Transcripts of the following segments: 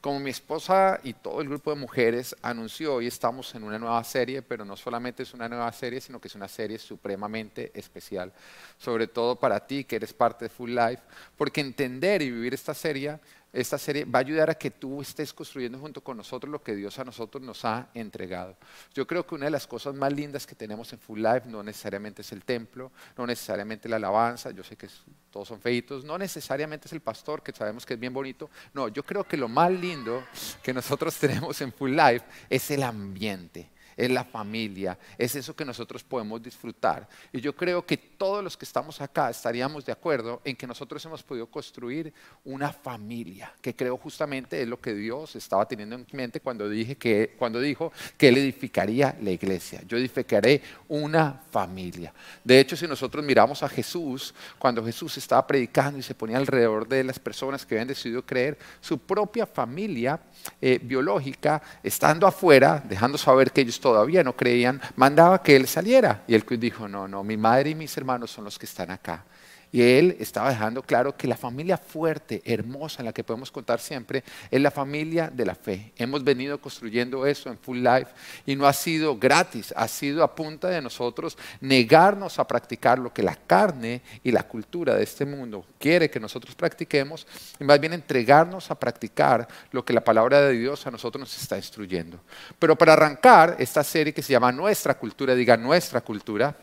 Como mi esposa y todo el grupo de mujeres anunció, hoy estamos en una nueva serie, pero no solamente es una nueva serie, sino que es una serie supremamente especial, sobre todo para ti que eres parte de Full Life, porque entender y vivir esta serie esta serie va a ayudar a que tú estés construyendo junto con nosotros lo que Dios a nosotros nos ha entregado. Yo creo que una de las cosas más lindas que tenemos en Full Life no necesariamente es el templo, no necesariamente la alabanza, yo sé que todos son feitos, no necesariamente es el pastor, que sabemos que es bien bonito. No, yo creo que lo más lindo que nosotros tenemos en Full Life es el ambiente es la familia, es eso que nosotros podemos disfrutar. Y yo creo que todos los que estamos acá estaríamos de acuerdo en que nosotros hemos podido construir una familia, que creo justamente es lo que Dios estaba teniendo en mente cuando, que, cuando dijo que Él edificaría la iglesia. Yo edificaré una familia. De hecho, si nosotros miramos a Jesús, cuando Jesús estaba predicando y se ponía alrededor de las personas que habían decidido creer, su propia familia eh, biológica, estando afuera, dejando saber que ellos todavía no creían, mandaba que él saliera. Y él dijo, no, no, mi madre y mis hermanos son los que están acá. Y él estaba dejando claro que la familia fuerte, hermosa, en la que podemos contar siempre, es la familia de la fe. Hemos venido construyendo eso en Full Life y no ha sido gratis, ha sido a punta de nosotros negarnos a practicar lo que la carne y la cultura de este mundo quiere que nosotros practiquemos y más bien entregarnos a practicar lo que la palabra de Dios a nosotros nos está instruyendo. Pero para arrancar esta serie que se llama Nuestra Cultura, diga Nuestra Cultura,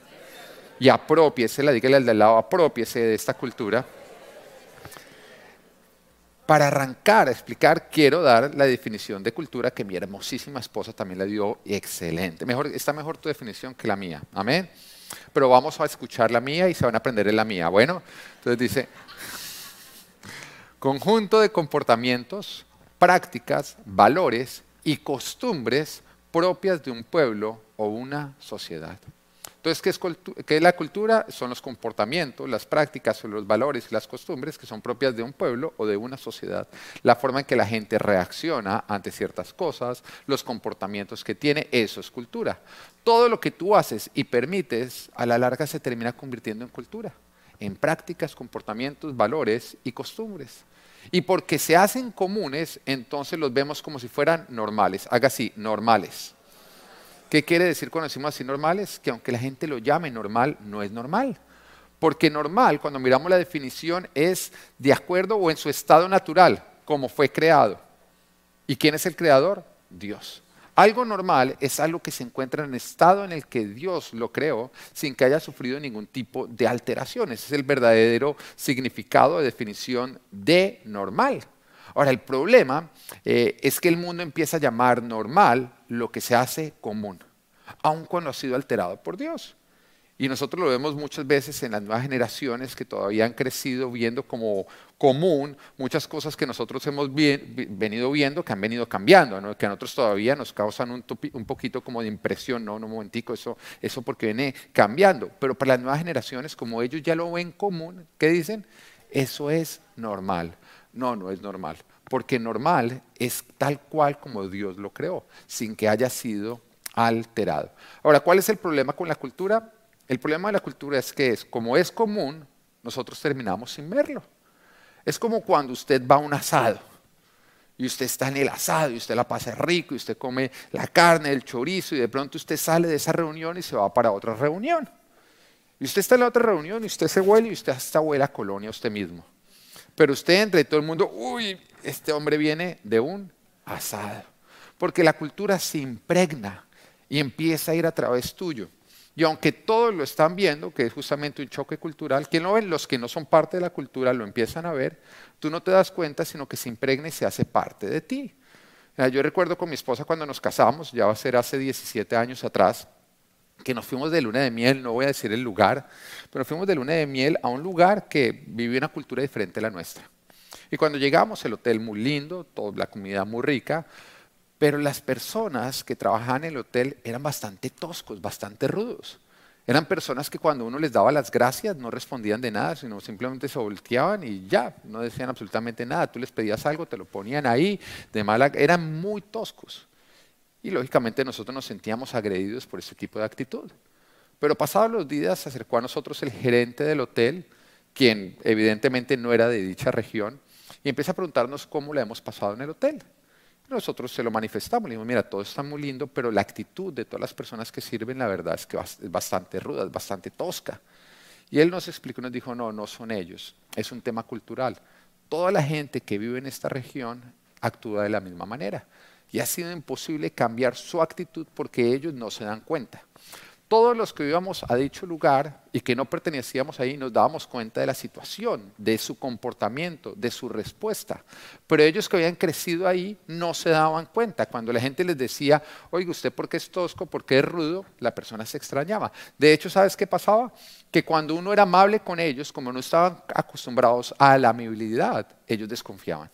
y apropiese, la dígale al del lado, apropiese de esta cultura. Para arrancar a explicar, quiero dar la definición de cultura que mi hermosísima esposa también la dio excelente. Mejor, está mejor tu definición que la mía. Amén. Pero vamos a escuchar la mía y se van a aprender en la mía. Bueno, entonces dice, conjunto de comportamientos, prácticas, valores y costumbres propias de un pueblo o una sociedad. Entonces, ¿qué es, la cultura? Son los comportamientos, las prácticas, los valores y las costumbres que son propias de un pueblo o de una sociedad. La forma en que la gente reacciona ante ciertas cosas, los comportamientos que tiene, eso es cultura. Todo lo que tú haces y permites, a la larga se termina convirtiendo en cultura, en prácticas, comportamientos, valores y costumbres. Y porque se hacen comunes, entonces los vemos como si fueran normales. Haga así, normales. ¿Qué quiere decir cuando decimos así normales? Que aunque la gente lo llame normal, no es normal. Porque normal, cuando miramos la definición, es de acuerdo o en su estado natural, como fue creado. ¿Y quién es el creador? Dios. Algo normal es algo que se encuentra en el estado en el que Dios lo creó sin que haya sufrido ningún tipo de alteraciones. es el verdadero significado de definición de normal. Ahora, el problema eh, es que el mundo empieza a llamar normal lo que se hace común, aun cuando ha sido alterado por Dios. Y nosotros lo vemos muchas veces en las nuevas generaciones que todavía han crecido viendo como común muchas cosas que nosotros hemos venido viendo que han venido cambiando, que a nosotros todavía nos causan un, poquito como de impresión, no, un momentico, eso, eso porque viene cambiando. Pero para las nuevas generaciones, como ellos ya lo ven común, ¿qué dicen? Eso es normal. No, no es normal porque normal es tal cual como Dios lo creó, sin que haya sido alterado. Ahora, ¿cuál es el problema con la cultura? El problema de la cultura es que es, como es común, nosotros terminamos sin verlo. Es como cuando usted va a un asado y usted está en el asado y usted la pasa rico y usted come la carne, el chorizo y de pronto usted sale de esa reunión y se va para otra reunión. Y usted está en la otra reunión y usted se huele y usted hasta huele a colonia usted mismo. Pero usted entra y todo el mundo, uy, este hombre viene de un asado. Porque la cultura se impregna y empieza a ir a través tuyo. Y aunque todos lo están viendo, que es justamente un choque cultural, ¿quién lo ven? Los que no son parte de la cultura lo empiezan a ver, tú no te das cuenta, sino que se impregna y se hace parte de ti. Yo recuerdo con mi esposa cuando nos casamos, ya va a ser hace 17 años atrás, que nos fuimos de luna de miel, no voy a decir el lugar, pero fuimos de luna de miel a un lugar que vivía una cultura diferente a la nuestra. Y cuando llegamos, el hotel muy lindo, toda la comunidad muy rica, pero las personas que trabajaban en el hotel eran bastante toscos, bastante rudos. Eran personas que cuando uno les daba las gracias no respondían de nada, sino simplemente se volteaban y ya, no decían absolutamente nada. Tú les pedías algo, te lo ponían ahí, de mala, eran muy toscos. Y lógicamente nosotros nos sentíamos agredidos por ese tipo de actitud. Pero pasados los días se acercó a nosotros el gerente del hotel, quien evidentemente no era de dicha región, y empieza a preguntarnos cómo le hemos pasado en el hotel. Nosotros se lo manifestamos, le dijimos, mira, todo está muy lindo, pero la actitud de todas las personas que sirven, la verdad es que es bastante ruda, es bastante tosca. Y él nos explicó, nos dijo, no, no son ellos, es un tema cultural. Toda la gente que vive en esta región actúa de la misma manera. Y ha sido imposible cambiar su actitud porque ellos no se dan cuenta todos los que íbamos a dicho lugar y que no pertenecíamos ahí nos dábamos cuenta de la situación, de su comportamiento, de su respuesta. Pero ellos que habían crecido ahí no se daban cuenta. Cuando la gente les decía, oiga, ¿usted por qué es tosco? ¿Por qué es rudo? La persona se extrañaba. De hecho, ¿sabes qué pasaba? Que cuando uno era amable con ellos, como no estaban acostumbrados a la amabilidad, ellos desconfiaban.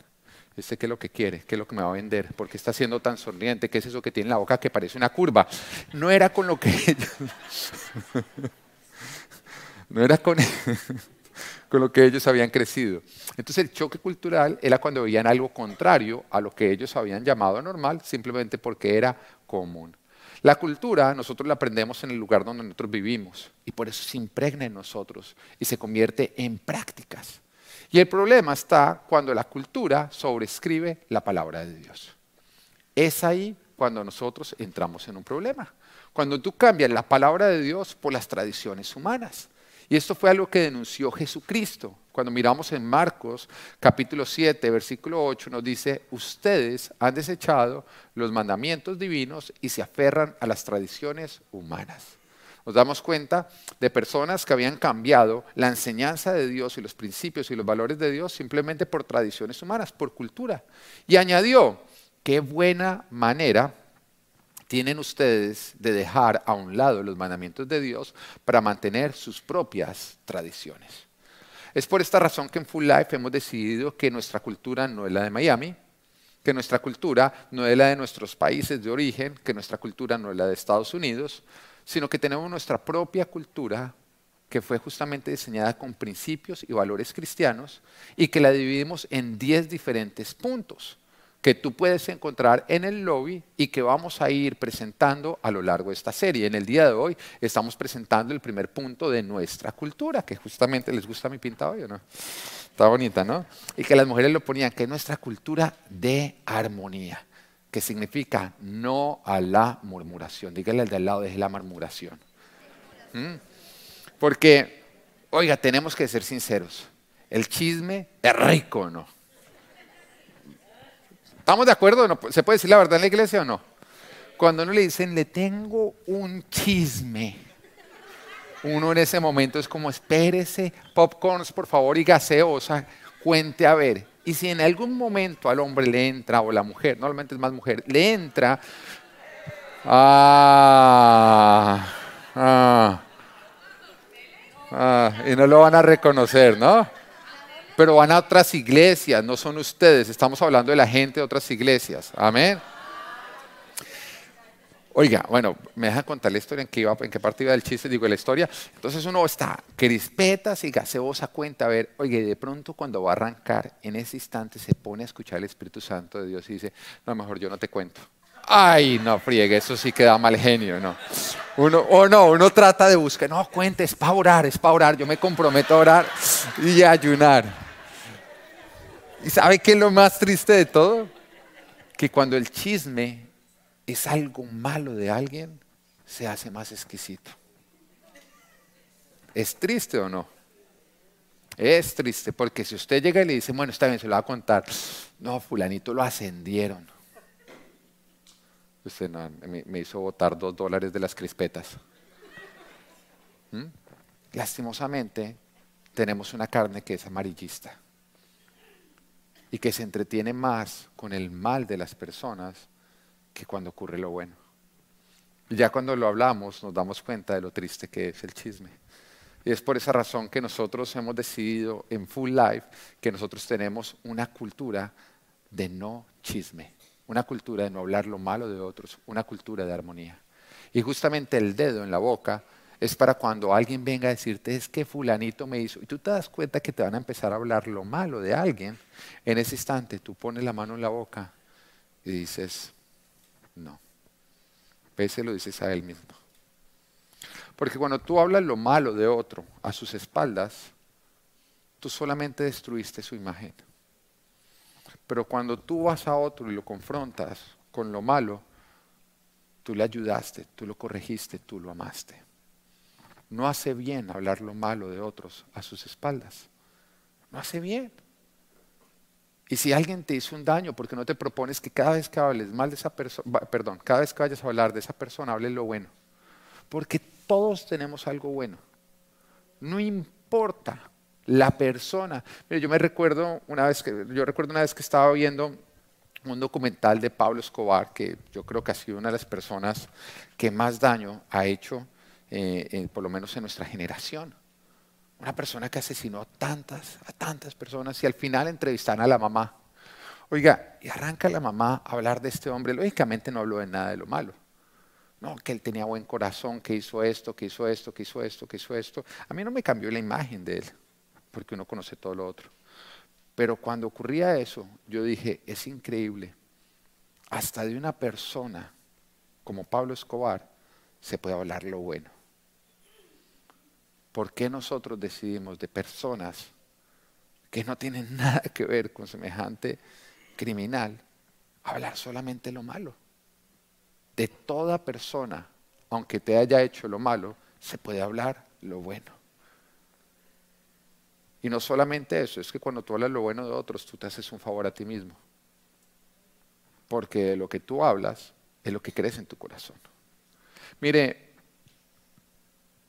Este qué es lo que quiere, qué es lo que me va a vender, porque está siendo tan sonriente, qué es eso que tiene en la boca que parece una curva. No era con lo que ellos, no era con, con lo que ellos habían crecido. Entonces el choque cultural era cuando veían algo contrario a lo que ellos habían llamado normal, simplemente porque era común. La cultura nosotros la aprendemos en el lugar donde nosotros vivimos y por eso se impregna en nosotros y se convierte en prácticas. Y el problema está cuando la cultura sobrescribe la palabra de Dios. Es ahí cuando nosotros entramos en un problema. Cuando tú cambias la palabra de Dios por las tradiciones humanas. Y esto fue algo que denunció Jesucristo. Cuando miramos en Marcos capítulo 7, versículo 8, nos dice, ustedes han desechado los mandamientos divinos y se aferran a las tradiciones humanas nos damos cuenta de personas que habían cambiado la enseñanza de Dios y los principios y los valores de Dios simplemente por tradiciones humanas, por cultura. Y añadió, qué buena manera tienen ustedes de dejar a un lado los mandamientos de Dios para mantener sus propias tradiciones. Es por esta razón que en Full Life hemos decidido que nuestra cultura no es la de Miami, que nuestra cultura no es la de nuestros países de origen, que nuestra cultura no es la de Estados Unidos, sino que tenemos nuestra propia cultura que fue justamente diseñada con principios y valores cristianos y que la dividimos en 10 diferentes puntos que tú puedes encontrar en el lobby y que vamos a ir presentando a lo largo de esta serie. En el día de hoy estamos presentando el primer punto de nuestra cultura, que justamente les gusta mi pinta hoy, ¿o no? Está bonita, ¿no? Y que las mujeres lo ponían, que es nuestra cultura de armonía que significa no a la murmuración. Dígale al de al lado, de la murmuración. ¿Mm? Porque, oiga, tenemos que ser sinceros. El chisme es rico, ¿no? ¿Estamos de acuerdo? ¿No? ¿Se puede decir la verdad en la iglesia o no? Cuando uno le dicen, le tengo un chisme, uno en ese momento es como, espérese, popcorns, por favor, y gaseosa, cuente a ver. Y si en algún momento al hombre le entra, o la mujer, normalmente es más mujer, le entra, ah, ah, ah, y no lo van a reconocer, ¿no? Pero van a otras iglesias, no son ustedes, estamos hablando de la gente de otras iglesias, amén. Oiga, bueno, me deja contar la historia en qué, en qué parte iba del chiste, digo, la historia. Entonces uno está crispetas y gaseosa cuenta, a ver, oye, de pronto cuando va a arrancar, en ese instante se pone a escuchar el Espíritu Santo de Dios y dice, no, mejor yo no te cuento. Ay, no, friegue, eso sí queda mal genio, ¿no? Uno, o no, uno trata de buscar, no, cuente, es para orar, es para orar, yo me comprometo a orar y ayunar. ¿Y sabe qué es lo más triste de todo? Que cuando el chisme es algo malo de alguien, se hace más exquisito. ¿Es triste o no? Es triste, porque si usted llega y le dice, bueno, está bien, se lo va a contar, no, fulanito lo ascendieron. Usted me, hizo botar dos dólares de las crispetas. ¿Mm? Lastimosamente, tenemos una carne que es amarillista y que se entretiene más con el mal de las personas que cuando ocurre lo bueno. Y ya cuando lo hablamos nos damos cuenta de lo triste que es el chisme. Y es por esa razón que nosotros hemos decidido en Full Life que nosotros tenemos una cultura de no chisme, una cultura de no hablar lo malo de otros, una cultura de armonía. Y justamente el dedo en la boca es para cuando alguien venga a decirte es que fulanito me hizo y tú te das cuenta que te van a empezar a hablar lo malo de alguien, en ese instante tú pones la mano en la boca y dices, no. Pese lo dices a él mismo. Porque cuando tú hablas lo malo de otro a sus espaldas, tú solamente destruiste su imagen. Pero cuando tú vas a otro y lo confrontas con lo malo, tú le ayudaste, tú lo corregiste, tú lo amaste. No hace bien hablar lo malo de otros a sus espaldas. No hace bien. Y si alguien te hizo un daño porque no te propones que cada vez que hables mal de esa persona, perdón, cada vez que vayas a hablar de esa persona, hables lo bueno. Porque todos tenemos algo bueno. No importa la persona. Yo me recuerdo una vez que, yo recuerdo una vez que estaba viendo un documental de Pablo Escobar, que yo creo que ha sido una de las personas que más daño ha hecho, eh, por lo menos en nuestra generación. Una persona que asesinó a tantas, a tantas personas y al final entrevistan a la mamá. Oiga, y arranca la mamá a hablar de este hombre. Lógicamente no habló de nada de lo malo. No, que él tenía buen corazón, que hizo esto, que hizo esto, que hizo esto, que hizo esto. A mí no me cambió la imagen de él porque uno conoce todo lo otro. Pero cuando ocurría eso, yo dije, es increíble, hasta de una persona como Pablo Escobar se puede hablar lo bueno. ¿Por qué nosotros decidimos de personas que no tienen nada que ver con semejante criminal hablar solamente lo malo? De toda persona, aunque te haya hecho lo malo, se puede hablar lo bueno. Y no solamente eso, es que cuando tú hablas lo bueno de otros, tú te haces un favor a ti mismo. Porque lo que tú hablas es lo que crees en tu corazón. Mire,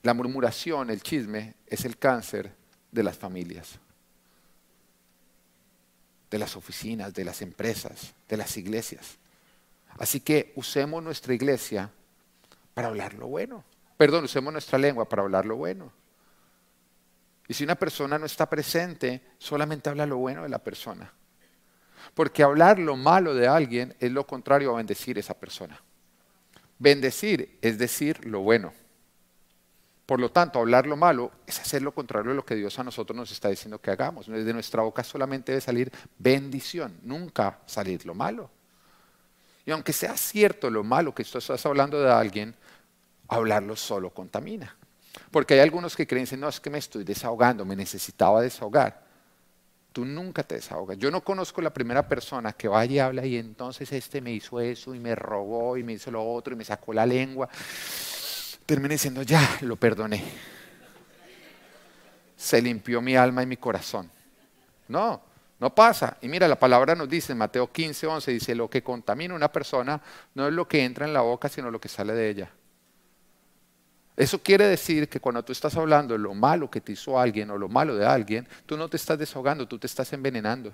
la murmuración, el chisme, es el cáncer de las familias, de las oficinas, de las empresas, de las iglesias. Así que usemos nuestra iglesia para hablar lo bueno. Perdón, usemos nuestra lengua para hablar lo bueno. Y si una persona no está presente, solamente habla lo bueno de la persona. Porque hablar lo malo de alguien es lo contrario a bendecir a esa persona. Bendecir es decir lo bueno. Por lo tanto, hablar lo malo es hacer lo contrario de lo que Dios a nosotros nos está diciendo que hagamos. De nuestra boca solamente debe salir bendición, nunca salir lo malo. Y aunque sea cierto lo malo que tú estás hablando de alguien, hablarlo solo contamina. Porque hay algunos que creen, no, es que me estoy desahogando, me necesitaba desahogar. Tú nunca te desahogas. Yo no conozco la primera persona que vaya y habla y entonces este me hizo eso y me robó y me hizo lo otro y me sacó la lengua. Termina diciendo, ya, lo perdoné. Se limpió mi alma y mi corazón. No, no pasa. Y mira, la palabra nos dice en Mateo 15, 11, dice, lo que contamina una persona no es lo que entra en la boca, sino lo que sale de ella. Eso quiere decir que cuando tú estás hablando de lo malo que te hizo alguien o lo malo de alguien, tú no te estás desahogando, tú te estás envenenando,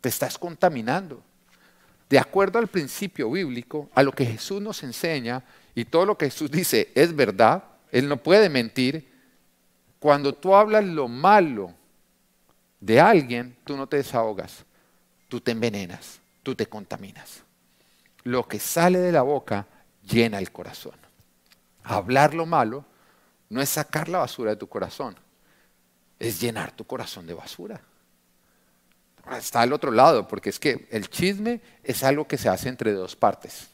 te estás contaminando. De acuerdo al principio bíblico, a lo que Jesús nos enseña y todo lo que Jesús dice es verdad, Él no puede mentir, cuando tú hablas lo malo de alguien, tú no te desahogas, tú te envenenas, tú te contaminas. Lo que sale de la boca llena el corazón. Hablar lo malo no es sacar la basura de tu corazón, es llenar tu corazón de basura. Está al otro lado, porque es que el chisme es algo que se hace entre dos partes,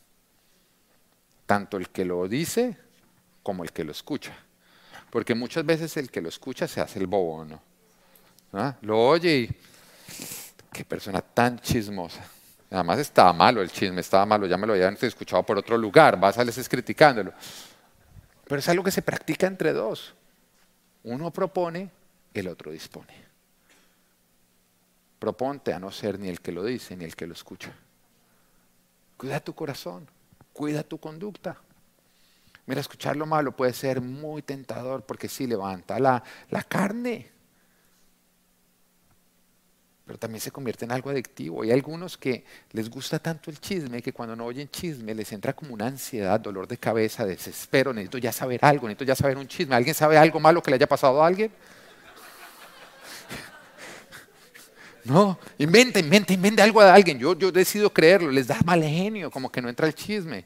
tanto el que lo dice como el que lo escucha. Porque muchas veces el que lo escucha se hace el bobo, ¿no? ¿Ah? Lo oye y qué persona tan chismosa. Además estaba malo el chisme, estaba malo, ya me lo habían escuchado por otro lugar, vas a les criticándolo. Pero es algo que se practica entre dos. Uno propone, el otro dispone. Proponte a no ser ni el que lo dice ni el que lo escucha. Cuida tu corazón, cuida tu conducta. Mira, escuchar lo malo puede ser muy tentador porque sí levanta la, la carne pero también se convierte en algo adictivo. Hay algunos que les gusta tanto el chisme que cuando no oyen chisme les entra como una ansiedad, dolor de cabeza, desespero, necesito ya saber algo, necesito ya saber un chisme. ¿Alguien sabe algo malo que le haya pasado a alguien? No, inventa, inventa, inventa algo a alguien. Yo, yo decido creerlo, les da mal genio, como que no entra el chisme.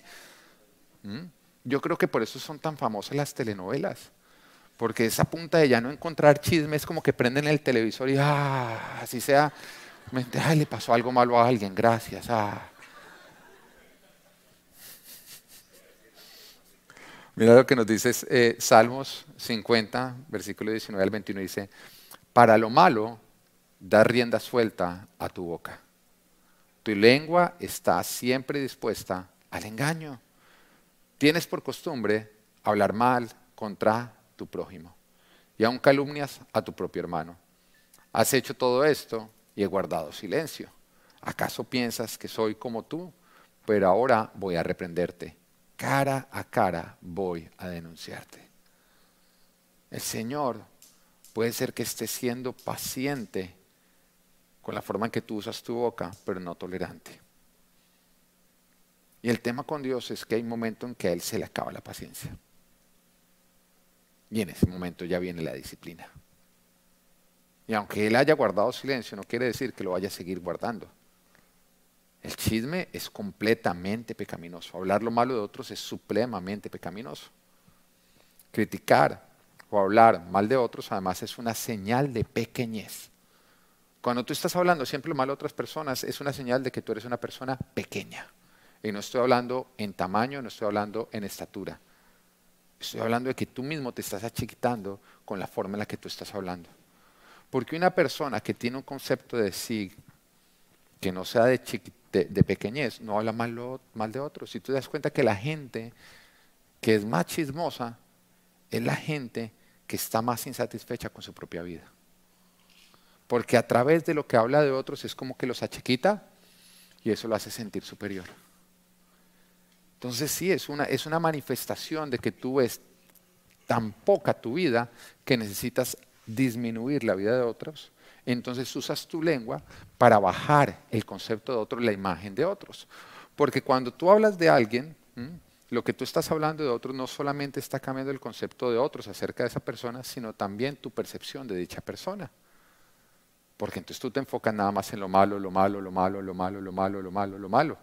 ¿Mm? Yo creo que por eso son tan famosas las telenovelas. Porque esa punta de ya no encontrar chismes como que prenden el televisor y ah, así sea, ay, le pasó algo malo a alguien, gracias. Ah. Mira lo que nos dice eh, Salmos 50, versículo 19 al 21, dice, para lo malo, da rienda suelta a tu boca. Tu lengua está siempre dispuesta al engaño. Tienes por costumbre hablar mal contra tu prójimo y aún calumnias a tu propio hermano. Has hecho todo esto y he guardado silencio. ¿Acaso piensas que soy como tú? Pero ahora voy a reprenderte. Cara a cara voy a denunciarte. El Señor puede ser que esté siendo paciente con la forma en que tú usas tu boca, pero no tolerante. Y el tema con Dios es que hay un momento en que a Él se le acaba la paciencia. Y en ese momento ya viene la disciplina. Y aunque Él haya guardado silencio, no quiere decir que lo vaya a seguir guardando. El chisme es completamente pecaminoso. Hablar lo malo de otros es supremamente pecaminoso. Criticar o hablar mal de otros además es una señal de pequeñez. Cuando tú estás hablando siempre lo malo de otras personas, es una señal de que tú eres una persona pequeña. Y no estoy hablando en tamaño, no estoy hablando en estatura. Estoy hablando de que tú mismo te estás achiquitando con la forma en la que tú estás hablando. Porque una persona que tiene un concepto de sí que no sea de, de, pequeñez, no habla mal, mal de otros. Si tú te das cuenta que la gente que es más chismosa es la gente que está más insatisfecha con su propia vida porque a través de lo que habla de otros es como que los achiquita y eso lo hace sentir superior. Entonces sí, es una, es una manifestación de que tú ves tan poca tu vida que necesitas disminuir la vida de otros. Entonces usas tu lengua para bajar el concepto de otros, la imagen de otros. Porque cuando tú hablas de alguien, lo que tú estás hablando de otros no solamente está cambiando el concepto de otros acerca de esa persona, sino también tu percepción de dicha persona. Porque entonces tú te enfocas nada más en lo malo, lo malo, lo malo, lo malo, lo malo, lo malo, lo malo.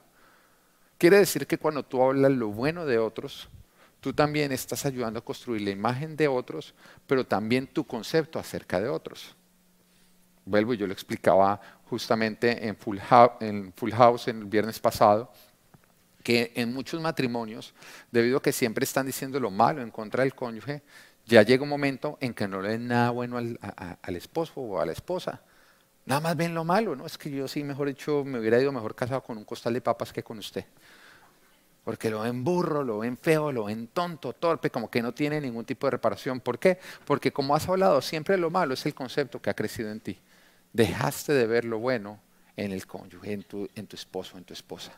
Quiere decir que cuando tú hablas lo bueno de otros, tú también estás ayudando a construir la imagen de otros, pero también tu concepto acerca de otros. Vuelvo, yo lo explicaba justamente en Full, House, en Full House el viernes pasado, que en muchos matrimonios, debido a que siempre están diciendo lo malo en contra del cónyuge, ya llega un momento en que no le den nada bueno al, al esposo o a la esposa. Nada más ven lo malo, ¿no? Es que yo sí, mejor dicho, me hubiera ido mejor casado con un costal de papas que con usted. Porque lo ven burro, lo ven feo, lo ven tonto, torpe, como que no tiene ningún tipo de reparación. ¿Por qué? Porque como has hablado, siempre lo malo es el concepto que ha crecido en ti. Dejaste de ver lo bueno en el cónyuge, en tu, en tu esposo, en tu esposa.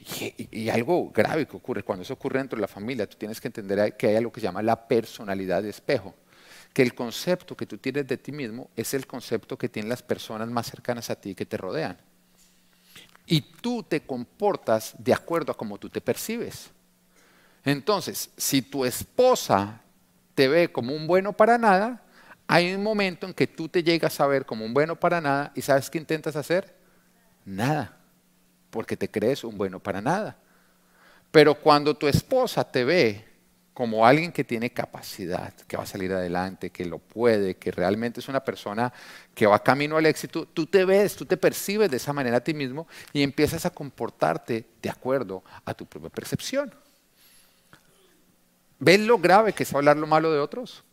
Y, y, algo grave que ocurre, cuando eso ocurre dentro de la familia, tú tienes que entender que hay algo que se llama la personalidad de espejo que el concepto que tú tienes de ti mismo es el concepto que tienen las personas más cercanas a ti que te rodean. Y tú te comportas de acuerdo a cómo tú te percibes. Entonces, si tu esposa te ve como un bueno para nada, hay un momento en que tú te llegas a ver como un bueno para nada y ¿sabes qué intentas hacer? Nada, porque te crees un bueno para nada. Pero cuando tu esposa te ve como alguien que tiene capacidad, que va a salir adelante, que lo puede, que realmente es una persona que va camino al éxito, tú te ves, tú te percibes de esa manera a ti mismo y empiezas a comportarte de acuerdo a tu propia percepción. ¿Ves lo grave que es hablar lo malo de otros?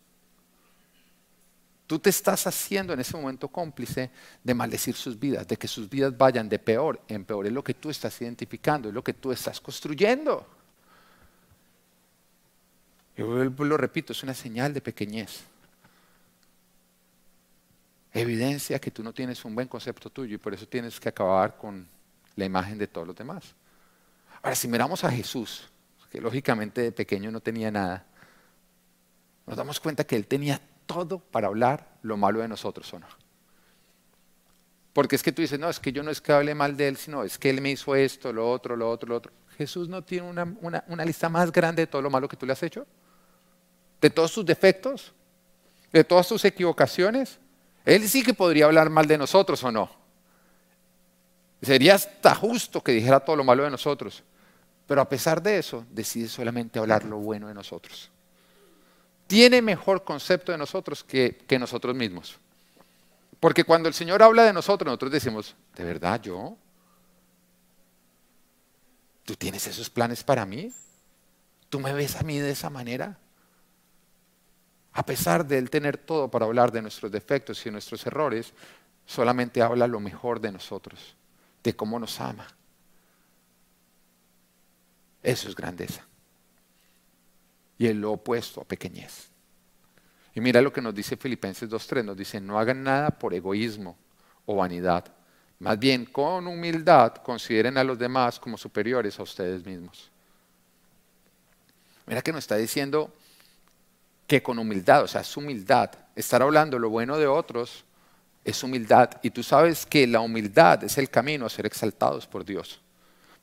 Tú te estás haciendo en ese momento cómplice de maldecir sus vidas, de que sus vidas vayan de peor en peor. Es lo que tú estás identificando, es lo que tú estás construyendo. Yo lo repito, es una señal de pequeñez. Evidencia que tú no tienes un buen concepto tuyo y por eso tienes que acabar con la imagen de todos los demás. Ahora, si miramos a Jesús, que lógicamente de pequeño no tenía nada, nos damos cuenta que él tenía todo para hablar lo malo de nosotros, ¿o no? Porque es que tú dices, no, es que yo no es que hable mal de él, sino es que él me hizo esto, lo otro, lo otro, lo otro. Jesús no tiene una, una lista más grande de todo lo malo que tú le has hecho de todos sus defectos, de todas sus equivocaciones. Él sí que podría hablar mal de nosotros o no. Sería hasta justo que dijera todo lo malo de nosotros. Pero a pesar de eso, decide solamente hablar lo bueno de nosotros. Tiene mejor concepto de nosotros que, nosotros mismos. Porque cuando el Señor habla de nosotros, nosotros decimos, ¿de verdad yo? ¿Tú tienes esos planes para mí? ¿Tú me ves a mí de esa manera? A pesar de él tener todo para hablar de nuestros defectos y nuestros errores, solamente habla lo mejor de nosotros, de cómo nos ama. Eso es grandeza. Y es lo opuesto a pequeñez. Y mira lo que nos dice Filipenses 2.3, nos dice, no hagan nada por egoísmo o vanidad, más bien con humildad consideren a los demás como superiores a ustedes mismos. Mira que nos está diciendo que con humildad, o sea, es humildad, estar hablando lo bueno de otros es humildad. Y tú sabes que la humildad es el camino a ser exaltados por Dios.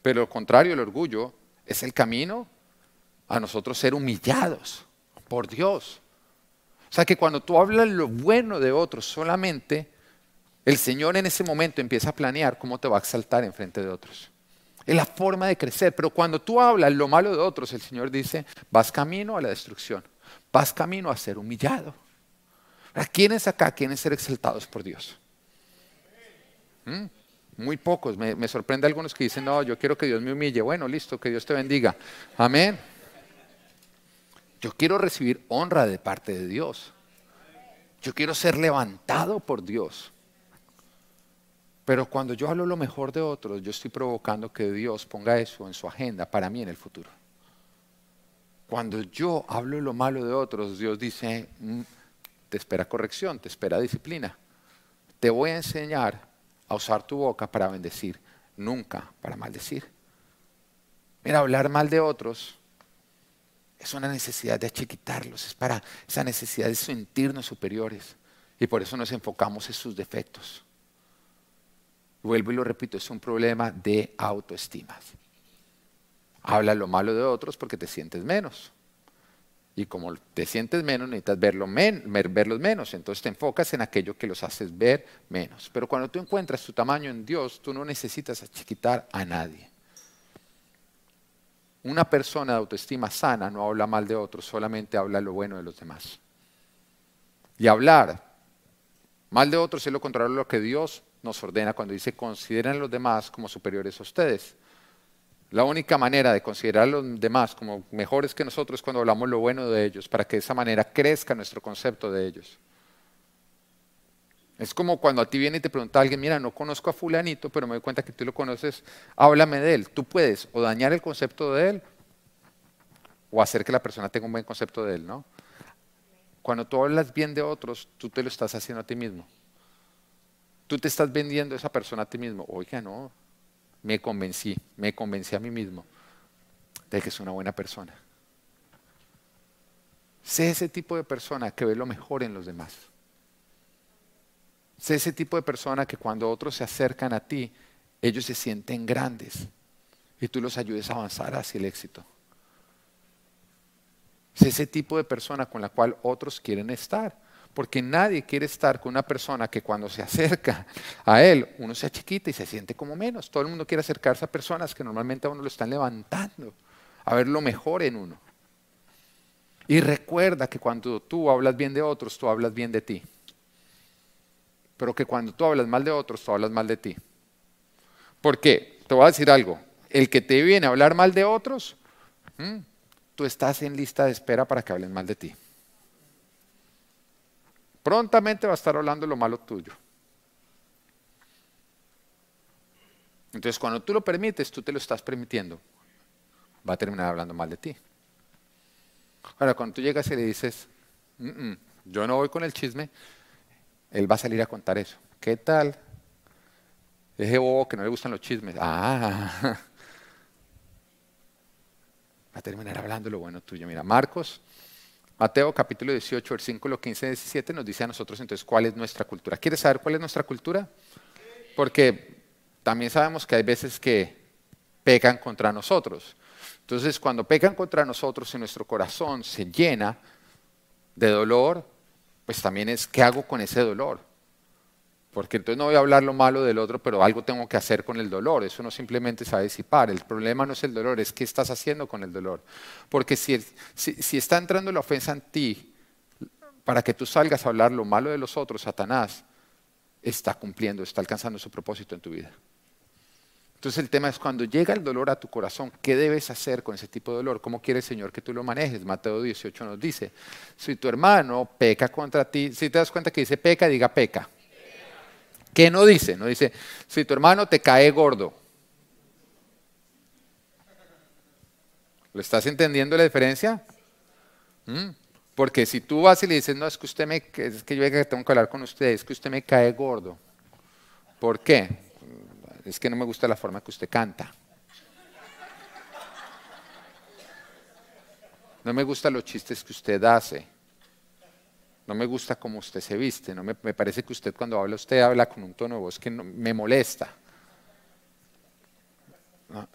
Pero lo contrario, el orgullo es el camino a nosotros ser humillados por Dios. O sea que cuando tú hablas lo bueno de otros solamente, el Señor en ese momento empieza a planear cómo te va a exaltar en frente de otros. Es la forma de crecer. Pero cuando tú hablas lo malo de otros, el Señor dice, vas camino a la destrucción. Vas camino a ser humillado. ¿Quiénes acá quieren ser exaltados por Dios? ¿Mm? Muy pocos. Me, me, sorprende algunos que dicen, no, yo quiero que Dios me humille. Bueno, listo, que Dios te bendiga. Amén. Yo quiero recibir honra de parte de Dios. Yo quiero ser levantado por Dios. Pero cuando yo hablo lo mejor de otros, yo estoy provocando que Dios ponga eso en su agenda para mí en el futuro. Cuando yo hablo lo malo de otros, Dios dice, mm, te espera corrección, te espera disciplina. Te voy a enseñar a usar tu boca para bendecir, nunca para maldecir. Mira, hablar mal de otros es una necesidad de achiquitarlos, es para esa necesidad de sentirnos superiores. Y por eso nos enfocamos en sus defectos. Vuelvo y lo repito, es un problema de autoestima. Habla lo malo de otros porque te sientes menos. Y como te sientes menos, necesitas verlo verlos menos. Entonces te enfocas en aquello que los haces ver menos. Pero cuando tú encuentras tu tamaño en Dios, tú no necesitas achiquitar a nadie. Una persona de autoestima sana no habla mal de otros, solamente habla lo bueno de los demás. Y hablar mal de otros es lo contrario a lo que Dios nos ordena cuando dice consideren a los demás como superiores a ustedes. La única manera de considerar a los demás como mejores que nosotros cuando hablamos lo bueno de ellos, para que de esa manera crezca nuestro concepto de ellos. Es como cuando a ti viene y te pregunta alguien, mira, no conozco a fulanito, pero me doy cuenta que tú lo conoces, háblame de él. Tú puedes o dañar el concepto de él o hacer que la persona tenga un buen concepto de él, ¿no? Cuando tú hablas bien de otros, tú te lo estás haciendo a ti mismo. Tú te estás vendiendo esa persona a ti mismo. Oiga, no, me convencí, me convencí a mí mismo de que es una buena persona. Sé ese tipo de persona que ve lo mejor en los demás. Sé ese tipo de persona que cuando otros se acercan a ti, ellos se sienten grandes y tú los ayudes a avanzar hacia el éxito. Sé ese tipo de persona con la cual otros quieren estar. Porque nadie quiere estar con una persona que cuando se acerca a él, uno se achiquita y se siente como menos. Todo el mundo quiere acercarse a personas que normalmente a uno lo están levantando, a ver lo mejor en uno. Y recuerda que cuando tú hablas bien de otros, tú hablas bien de ti pero que cuando tú hablas mal de otros, tú hablas mal de ti. ¿Por qué? Te voy a decir algo. El que te viene a hablar mal de otros, tú estás en lista de espera para que hablen mal de ti. Prontamente va a estar hablando lo malo tuyo. Entonces, cuando tú lo permites, tú te lo estás permitiendo. Va a terminar hablando mal de ti. Ahora, cuando tú llegas y le dices, yo no voy con el chisme, él va a salir a contar eso. ¿Qué tal? Ese bobo que no le gustan los chismes. Ah, va a terminar hablando lo bueno tuyo. Mira, Marcos, Mateo capítulo 18, versículo 15 y 17 nos dice a nosotros entonces cuál es nuestra cultura. ¿Quieres saber cuál es nuestra cultura? Porque también sabemos que hay veces que pecan contra nosotros. Entonces, cuando pecan contra nosotros y nuestro corazón se llena de dolor, pues también es qué hago con ese dolor. Porque entonces no voy a hablar lo malo del otro, pero algo tengo que hacer con el dolor. Eso no simplemente se va a disipar. El problema no es el dolor, es qué estás haciendo con el dolor. Porque si, está entrando la ofensa en ti para que tú salgas a hablar lo malo de los otros, Satanás está cumpliendo, está alcanzando su propósito en tu vida. Entonces el tema es cuando llega el dolor a tu corazón, ¿qué debes hacer con ese tipo de dolor? ¿Cómo quiere el Señor que tú lo manejes? Mateo 18 nos dice, si tu hermano peca contra ti, si te das cuenta que dice peca, diga peca. ¿Qué no dice? No dice, si tu hermano te cae gordo. ¿Lo estás entendiendo la diferencia? ¿Mm? Porque si tú vas y le dices, no, es que usted me, es que yo tengo que hablar con usted, es que usted me cae gordo. ¿Por qué? Es que no me gusta la forma que usted canta. No me gustan los chistes que usted hace. No me gusta cómo usted se viste. No me, parece que usted cuando habla, usted habla con un tono de voz que me molesta.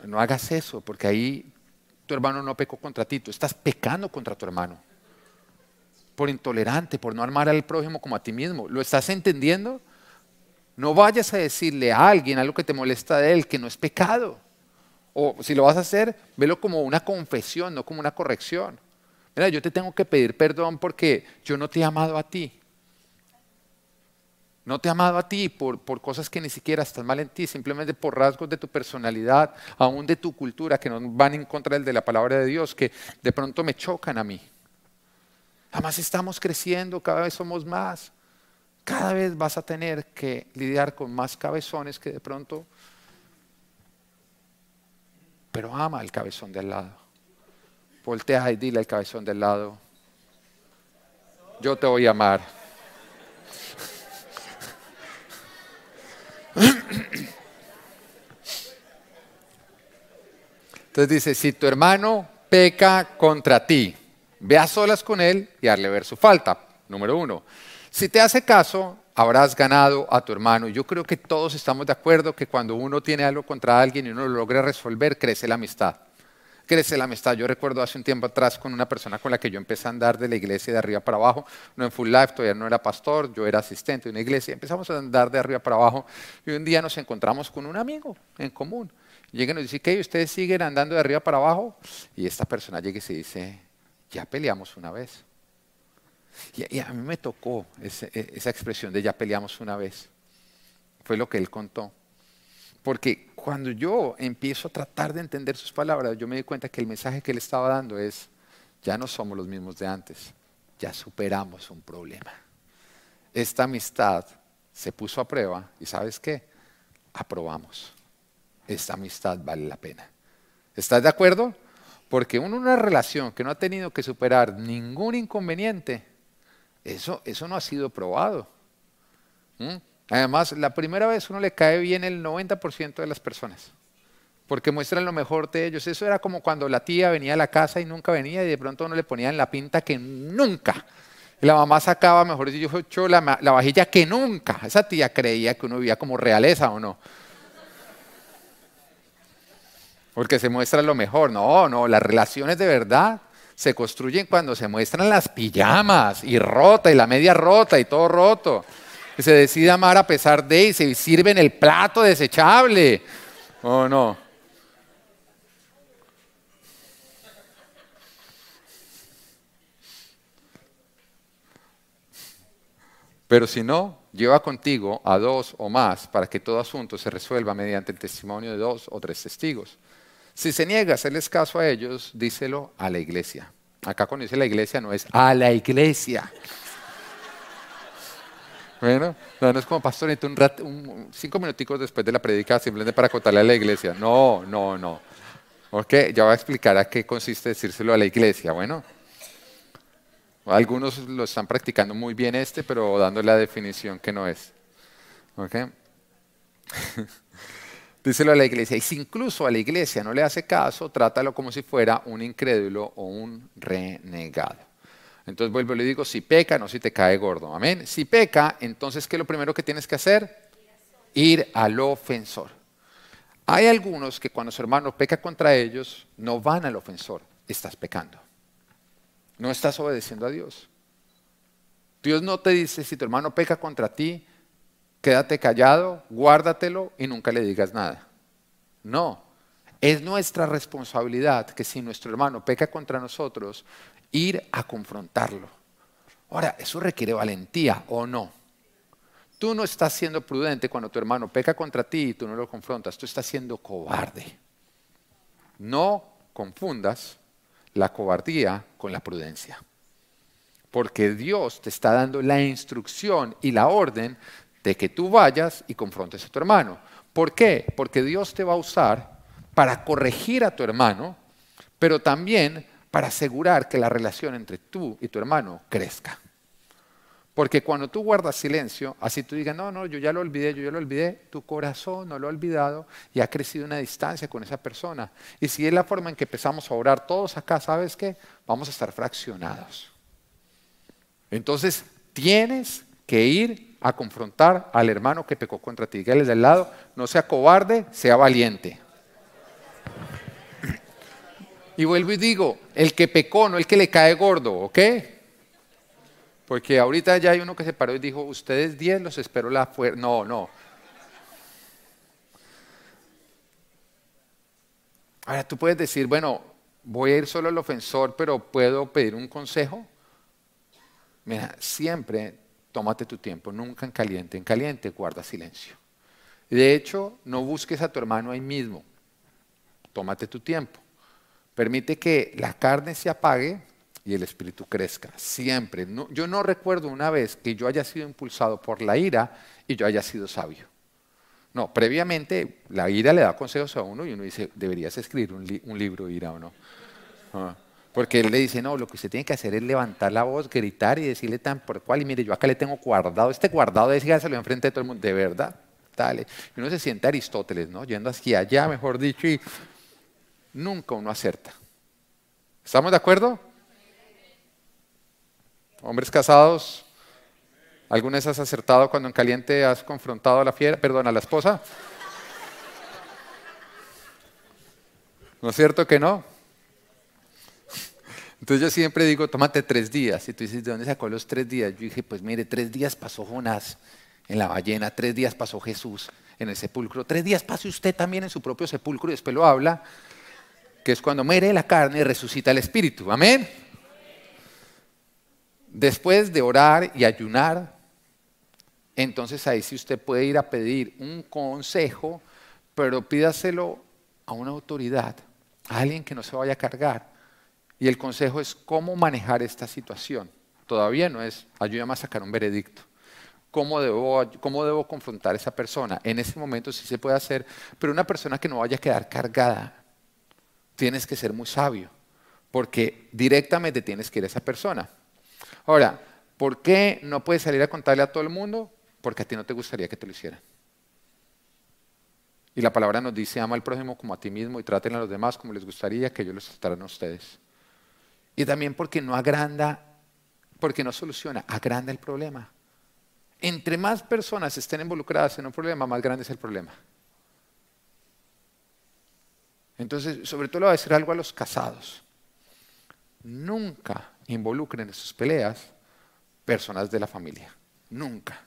no hagas eso, porque ahí tu hermano no pecó contra ti, tú estás pecando contra tu hermano por intolerante, por no armar al prójimo como a ti mismo. ¿Lo estás entendiendo? No vayas a decirle a alguien algo que te molesta de él, que no es pecado. O si lo vas a hacer, velo como una confesión, no como una corrección. Mira, yo te tengo que pedir perdón porque yo no te he amado a ti. No te he amado a ti por, cosas que ni siquiera están mal en ti, simplemente por rasgos de tu personalidad, aún de tu cultura, que no van en contra del de la palabra de Dios, que de pronto me chocan a mí. Además estamos creciendo, cada vez somos más. Cada vez vas a tener que lidiar con más cabezones que de pronto... Pero ama al cabezón del lado. Voltea y dile al cabezón del lado, yo te voy a amar. Entonces dice, si tu hermano peca contra ti, Ve a solas con él y hazle ver su falta. Número uno. Si te hace caso, habrás ganado a tu hermano. Yo creo que todos estamos de acuerdo que cuando uno tiene algo contra alguien y uno lo logra resolver, crece la amistad. Crece la amistad. Yo recuerdo hace un tiempo atrás con una persona con la que yo empecé a andar de la iglesia de arriba para abajo, no en full life, todavía no era pastor, yo era asistente de una iglesia. Empezamos a andar de arriba para abajo y un día nos encontramos con un amigo en común. Llega y nos dice, ¿qué? ¿Ustedes siguen andando de arriba para abajo? Y esta persona llega y se dice, ya peleamos una vez. Y, a mí me tocó e, esa expresión de ya peleamos una vez. Fue lo que él contó. Porque cuando yo empiezo a tratar de entender sus palabras, yo me di cuenta que el mensaje que él estaba dando es, ya no somos los mismos de antes, ya superamos un problema. Esta amistad se puso a prueba y sabes qué, aprobamos. Esta amistad vale la pena. ¿Estás de acuerdo? Porque una relación que no ha tenido que superar ningún inconveniente, eso, eso no ha sido probado. ¿Mm? Además, la primera vez uno le cae bien el 90% de las personas, porque muestran lo mejor de ellos. Eso era como cuando la tía venía a la casa y nunca venía y de pronto uno le ponía en la pinta que nunca. La mamá sacaba, mejor dicho, la, la vajilla que nunca. Esa tía creía que uno vivía como realeza o no. Porque se muestra lo mejor. No, no, las relaciones de verdad se construyen cuando se muestran las pijamas y rota y la media rota y todo roto. Que se decide amar a pesar de y se sirve en el plato desechable. ¿O no? Pero si no, lleva contigo a dos o más para que todo asunto se resuelva mediante el testimonio de dos o tres testigos. Si se niega a hacerles caso a ellos, díselo a la iglesia. Acá cuando dice la iglesia no es a la iglesia. Bueno, no, es como pastor, un, un cinco minuticos después de la predica simplemente para contarle a la iglesia. No, no, no. Ok, ya voy a explicar a qué consiste decírselo a la iglesia. Bueno, algunos lo están practicando muy bien este, pero dando la definición que no es. Ok. Díselo a la iglesia. Y si incluso a la iglesia no le hace caso, trátalo como si fuera un incrédulo o un renegado. Entonces vuelvo y le digo, si peca, no si te cae gordo. Amén. Si peca, entonces, ¿qué es lo primero que tienes que hacer? Ir al ofensor. Hay algunos que cuando su hermano peca contra ellos, no van al ofensor. Estás pecando. No estás obedeciendo a Dios. Dios no te dice, si tu hermano peca contra ti, quédate callado, guárdatelo y nunca le digas nada. No, es nuestra responsabilidad que si nuestro hermano peca contra nosotros, ir a confrontarlo. Ahora, eso requiere valentía o no. Tú no estás siendo prudente cuando tu hermano peca contra ti y tú no lo confrontas, tú estás siendo cobarde. No confundas la cobardía con la prudencia. Porque Dios te está dando la instrucción y la orden de que tú vayas y confrontes a tu hermano. ¿Por qué? Porque Dios te va a usar para corregir a tu hermano, pero también para asegurar que la relación entre tú y tu hermano crezca. Porque cuando tú guardas silencio, así tú digas, no, no, yo ya lo olvidé, yo ya lo olvidé, tu corazón no lo ha olvidado y ha crecido una distancia con esa persona. Y si es la forma en que empezamos a orar todos acá, ¿sabes qué? Vamos a estar fraccionados. Entonces, tienes que ir a confrontar al hermano que pecó contra ti. Dígale del lado, no sea cobarde, sea valiente. Y vuelvo y digo, el que pecó, no el que le cae gordo, ¿ok? Porque ahorita ya hay uno que se paró y dijo, ustedes 10 los espero la fuerza. No, no. Ahora tú puedes decir, bueno, voy a ir solo al ofensor, pero puedo pedir un consejo. Mira, siempre tómate tu tiempo, nunca en caliente. En caliente guarda silencio. De hecho, no busques a tu hermano ahí mismo. Tómate tu tiempo. Permite que la carne se apague y el espíritu crezca. Siempre. yo no recuerdo una vez que yo haya sido impulsado por la ira y yo haya sido sabio. No, previamente la ira le da consejos a uno y uno dice, deberías escribir un, libro, ira o no. Ah, porque él le dice, no, lo que usted tiene que hacer es levantar la voz, gritar y decirle tan por cual, y mire, yo acá le tengo guardado, este guardado, decígaselo enfrente de todo el mundo, de verdad, dale. Y uno se siente Aristóteles, ¿no? Yendo hacia allá, mejor dicho, y nunca uno acerta. ¿Estamos de acuerdo? Hombres casados, ¿alguna vez has acertado cuando en caliente has confrontado a la fiera, perdón, a la esposa? ¿No es cierto que no? Entonces yo siempre digo, tómate tres días. Y tú dices, ¿de dónde sacó los tres días? Yo dije, pues mire, tres días pasó Jonás en la ballena, tres días pasó Jesús en el sepulcro, tres días pase usted también en su propio sepulcro y después lo habla, que es cuando muere la carne y resucita el espíritu. Amén. Después de orar y ayunar, entonces ahí sí usted puede ir a pedir un consejo, pero pídaselo a una autoridad, a alguien que no se vaya a cargar. Y el consejo es cómo manejar esta situación. Todavía no es, ayúdame a sacar un veredicto. ¿Cómo debo, ¿Cómo debo confrontar a esa persona? En ese momento sí se puede hacer, pero una persona que no vaya a quedar cargada, tienes que ser muy sabio, porque directamente tienes que ir a esa persona. Ahora, ¿por qué no puedes salir a contarle a todo el mundo? Porque a ti no te gustaría que te lo hicieran. Y la palabra nos dice, ama al prójimo como a ti mismo y traten a los demás como les gustaría que ellos los trataran a ustedes. Y también porque no agranda, porque no soluciona, agranda el problema. Entre más personas estén involucradas en un problema, más grande es el problema. Entonces, sobre todo le voy a decir algo a los casados. Nunca involucren en sus peleas personas de la familia. Nunca.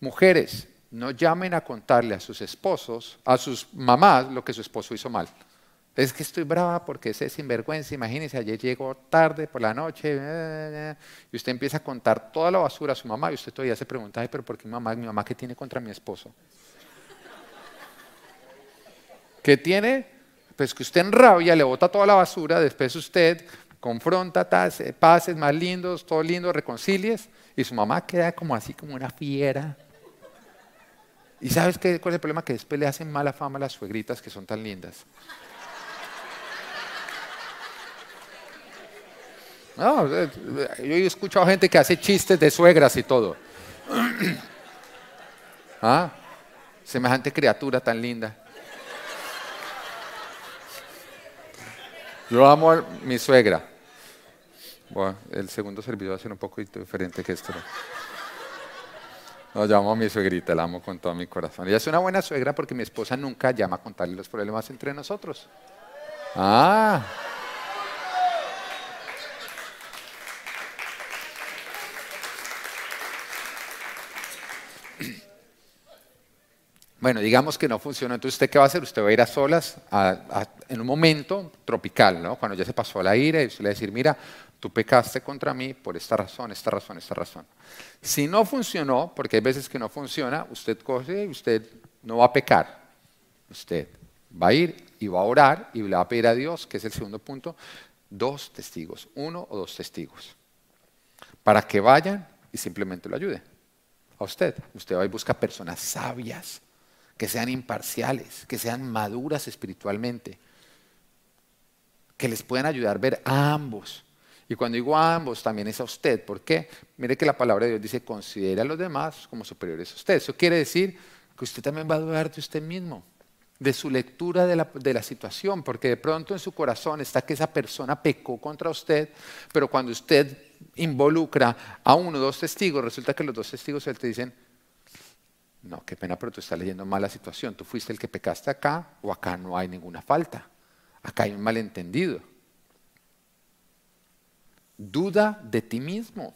Mujeres, no llamen a contarle a sus esposos, a sus mamás, lo que su esposo hizo mal. Es que estoy brava porque ese sinvergüenza, imagínense, ayer llegó tarde por la noche y usted empieza a contar toda la basura a su mamá y usted todavía se pregunta, pero ¿por qué mi mamá, mi mamá qué tiene contra mi esposo? ¿Qué tiene? Pues que usted en rabia le bota toda la basura, después usted confronta, pases más lindos, todo lindo, reconcilies, y su mamá queda como así, como una fiera. ¿Y sabes qué, cuál es el problema? Que después le hacen mala fama a las suegritas que son tan lindas. No, eh, yo he escuchado gente que hace chistes de suegras y todo. ¿Ah? Semejante criatura tan linda. Yo amo a mi suegra. Bueno, el segundo servidor va a ser un poco diferente que esto. No, yo amo a mi suegrita, la amo con todo mi corazón. Ella es una buena suegra porque mi esposa nunca llama a contarle los problemas entre nosotros. Ah. Bueno, digamos que no funciona, entonces ¿usted qué va a hacer? Usted va a ir a solas en un momento tropical, ¿no? Cuando ya se pasó la ira y usted le va a decir, mira, tú pecaste contra mí por esta razón, esta razón, esta razón. Si no funcionó, porque hay veces que no funciona, usted coge y usted no va a pecar. Usted va a ir y va a orar y le va a pedir a Dios, que es el segundo punto, dos testigos, uno o dos testigos, para que vayan y simplemente lo ayuden. a usted. Usted va y busca personas sabias, que sean imparciales, que sean maduras espiritualmente, que les puedan ayudar a ver a ambos. Y cuando digo a ambos, también es a usted. ¿Por qué? Mire que la palabra de Dios dice, considere a los demás como superiores a usted. Eso quiere decir que usted también va a dudar de usted mismo, de su lectura de la, de la situación, porque de pronto en su corazón está que esa persona pecó contra usted, pero cuando usted involucra a uno o dos testigos, resulta que los dos testigos te dicen, no, qué pena, pero tú estás leyendo mal la situación. Tú fuiste el que pecaste acá o acá no hay ninguna falta. Acá hay un malentendido. Duda de ti mismo.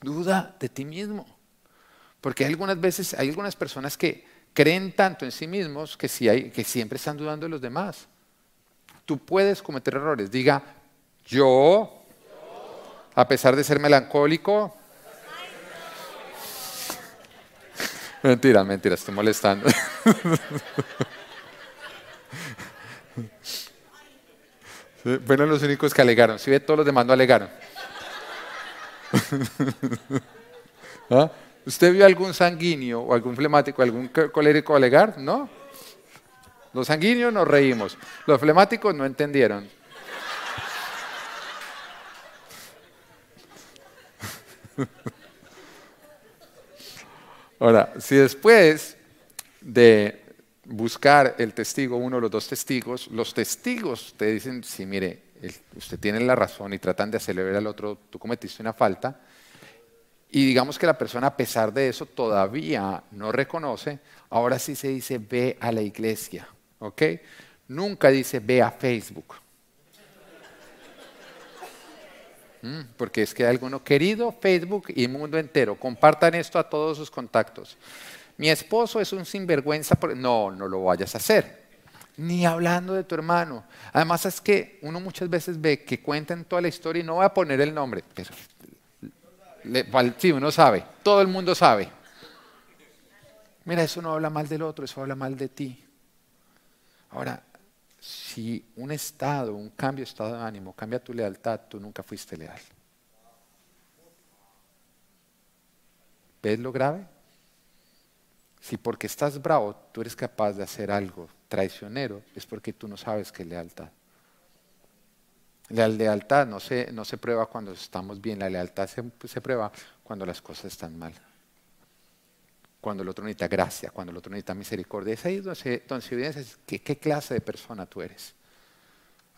Duda de ti mismo. Porque hay algunas veces, hay algunas personas que creen tanto en sí mismos que, que siempre están dudando de los demás. Tú puedes cometer errores. Diga, yo, a pesar de ser melancólico, Mentira, mentira, estoy molestando. Fueron los únicos que alegaron. Si ve, todos los demás no alegaron. ¿Ah? ¿Usted vio algún sanguíneo o algún flemático, algún colérico alegar? ¿No? Los sanguíneos nos reímos. Los flemáticos no entendieron. Ahora, si después de buscar el testigo, uno o los dos testigos, los testigos te dicen, sí, mire, usted tiene la razón y tratan de acelerar al otro, tú cometiste una falta, y digamos que la persona a pesar de eso todavía no reconoce, ahora sí se dice ve a la iglesia, ¿ok? Nunca dice ve a Facebook. Mm, porque es que hay alguno, querido Facebook y mundo entero, compartan esto a todos sus contactos. Mi esposo es un sinvergüenza. No, no lo vayas a hacer. Ni hablando de tu hermano. Además es que uno muchas veces ve que cuentan toda la historia y no va a poner el nombre. Pero sí, uno sabe. Todo el mundo sabe. Mira, eso no habla mal del otro, eso habla mal de ti. Ahora, si un estado, un cambio de estado de ánimo cambia tu lealtad, tú nunca fuiste leal. ¿Ves lo grave? Si porque estás bravo tú eres capaz de hacer algo traicionero, es porque tú no sabes qué es lealtad. La lealtad no se, no se prueba cuando estamos bien, la lealtad se, se prueba cuando las cosas están mal cuando el otro necesita gracia, cuando el otro necesita misericordia. Es ahí donde se, evidencia qué clase de persona tú eres.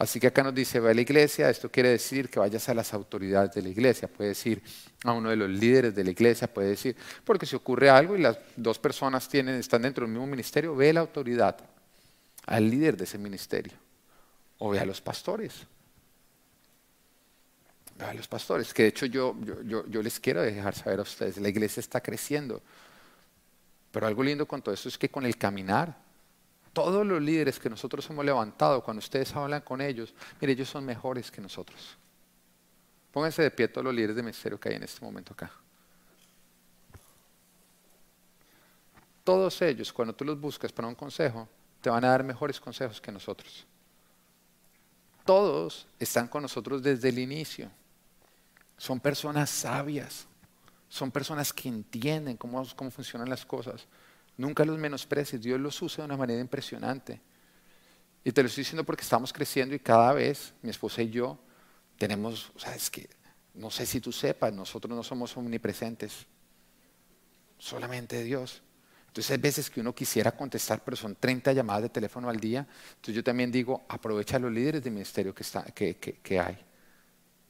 Así que acá nos dice, va a la iglesia, esto quiere decir que vayas a las autoridades de la iglesia, puede decir a uno de los líderes de la iglesia, puede decir, porque si ocurre algo y las dos personas tienen, están dentro del mismo ministerio, ve a la autoridad, al líder de ese ministerio, o ve a los pastores. Ve a los pastores, que de hecho yo, yo, yo les quiero dejar saber a ustedes, la iglesia está creciendo. Pero algo lindo con todo esto es que con el caminar, todos los líderes que nosotros hemos levantado, cuando ustedes hablan con ellos, mire, ellos son mejores que nosotros. Pónganse de pie todos los líderes de ministerio que hay en este momento acá. Todos ellos, cuando tú los buscas para un consejo, te van a dar mejores consejos que nosotros. Todos están con nosotros desde el inicio. Son personas sabias. Son personas que entienden cómo, cómo funcionan las cosas. Nunca los menosprecies, Dios los usa de una manera impresionante. Y te lo estoy diciendo porque estamos creciendo y cada vez, mi esposa y yo, tenemos, o sea, es que, no sé si tú sepas, nosotros no somos omnipresentes, solamente Dios. Entonces hay veces que uno quisiera contestar, pero son 30 llamadas de teléfono al día. Entonces yo también digo, aprovecha a los líderes de ministerio que, está, que, que hay.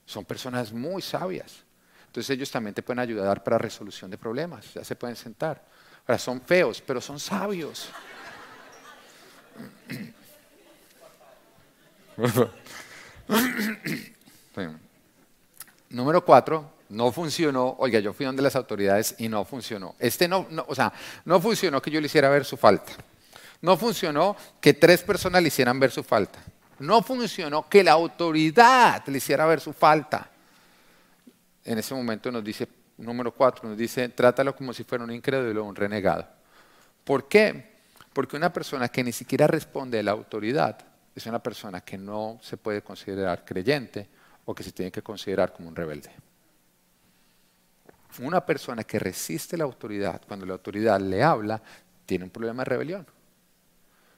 Son personas muy sabias. Entonces ellos también te pueden ayudar para resolución de problemas, ya se pueden sentar. Ahora son feos, pero son sabios. Número cuatro, no funcionó. Oiga, yo fui donde las autoridades y no funcionó. Este no, no, o sea, no funcionó que yo le hiciera ver su falta. No funcionó que tres personas le hicieran ver su falta. No funcionó que la autoridad le hiciera ver su falta en ese momento nos dice, número cuatro, nos dice, trátalo como si fuera un incrédulo o un renegado. ¿Por qué? Porque una persona que ni siquiera responde a la autoridad es una persona que no se puede considerar creyente o que se tiene que considerar como un rebelde. Una persona que resiste la autoridad, cuando la autoridad le habla, tiene un problema de rebelión.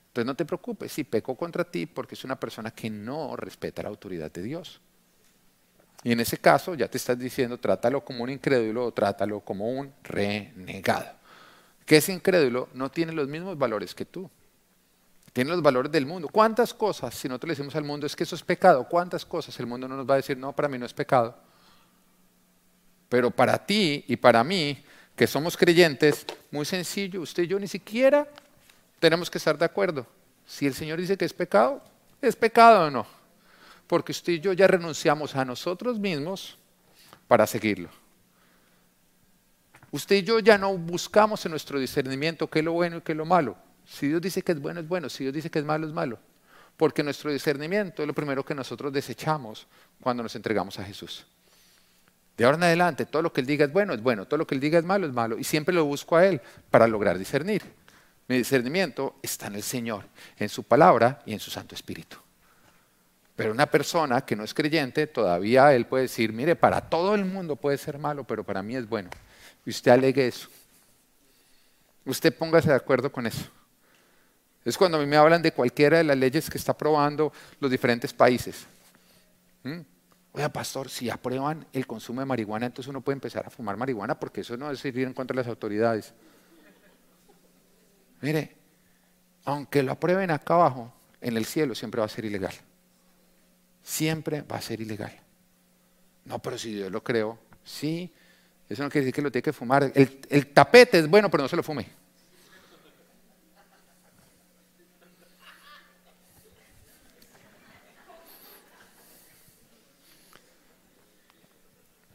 Entonces no te preocupes, si pecó contra ti porque es una persona que no respeta la autoridad de Dios. Y en ese caso ya te estás diciendo, trátalo como un incrédulo o trátalo como un renegado. Que ese incrédulo no tiene los mismos valores que tú. Tiene los valores del mundo. ¿Cuántas cosas, si nosotros le decimos al mundo, es que eso es pecado? ¿Cuántas cosas el mundo no nos va a decir, no, para mí no es pecado? Pero para ti y para mí, que somos creyentes, muy sencillo, usted y yo ni siquiera tenemos que estar de acuerdo. Si el Señor dice que es pecado, es pecado o no. Porque usted y yo ya renunciamos a nosotros mismos para seguirlo. Usted y yo ya no buscamos en nuestro discernimiento qué es lo bueno y qué es lo malo. Si Dios dice que es bueno, es bueno. Si Dios dice que es malo, es malo. Porque nuestro discernimiento es lo primero que nosotros desechamos cuando nos entregamos a Jesús. De ahora en adelante, todo lo que Él diga es bueno, es bueno, todo lo que Él diga es malo, es malo, y siempre lo busco a Él para lograr discernir. Mi discernimiento está en el Señor, en su palabra y en su Santo Espíritu. Pero una persona que no es creyente, todavía Él puede decir, mire, para todo el mundo puede ser malo, pero para mí es bueno. Y usted alegue eso. Usted póngase de acuerdo con eso. Es cuando a mí me hablan de cualquiera de las leyes que está aprobando los diferentes países. ¿Mm? Oiga, pastor, si aprueban el consumo de marihuana, entonces uno puede empezar a fumar marihuana porque eso no es ir en contra de las autoridades. Mire, aunque lo aprueben acá abajo, en el cielo siempre va a ser ilegal. Siempre va a ser ilegal. No, pero si Dios lo creó, sí, eso no quiere decir que lo tiene que fumar. El, el tapete es bueno, pero no se lo fume.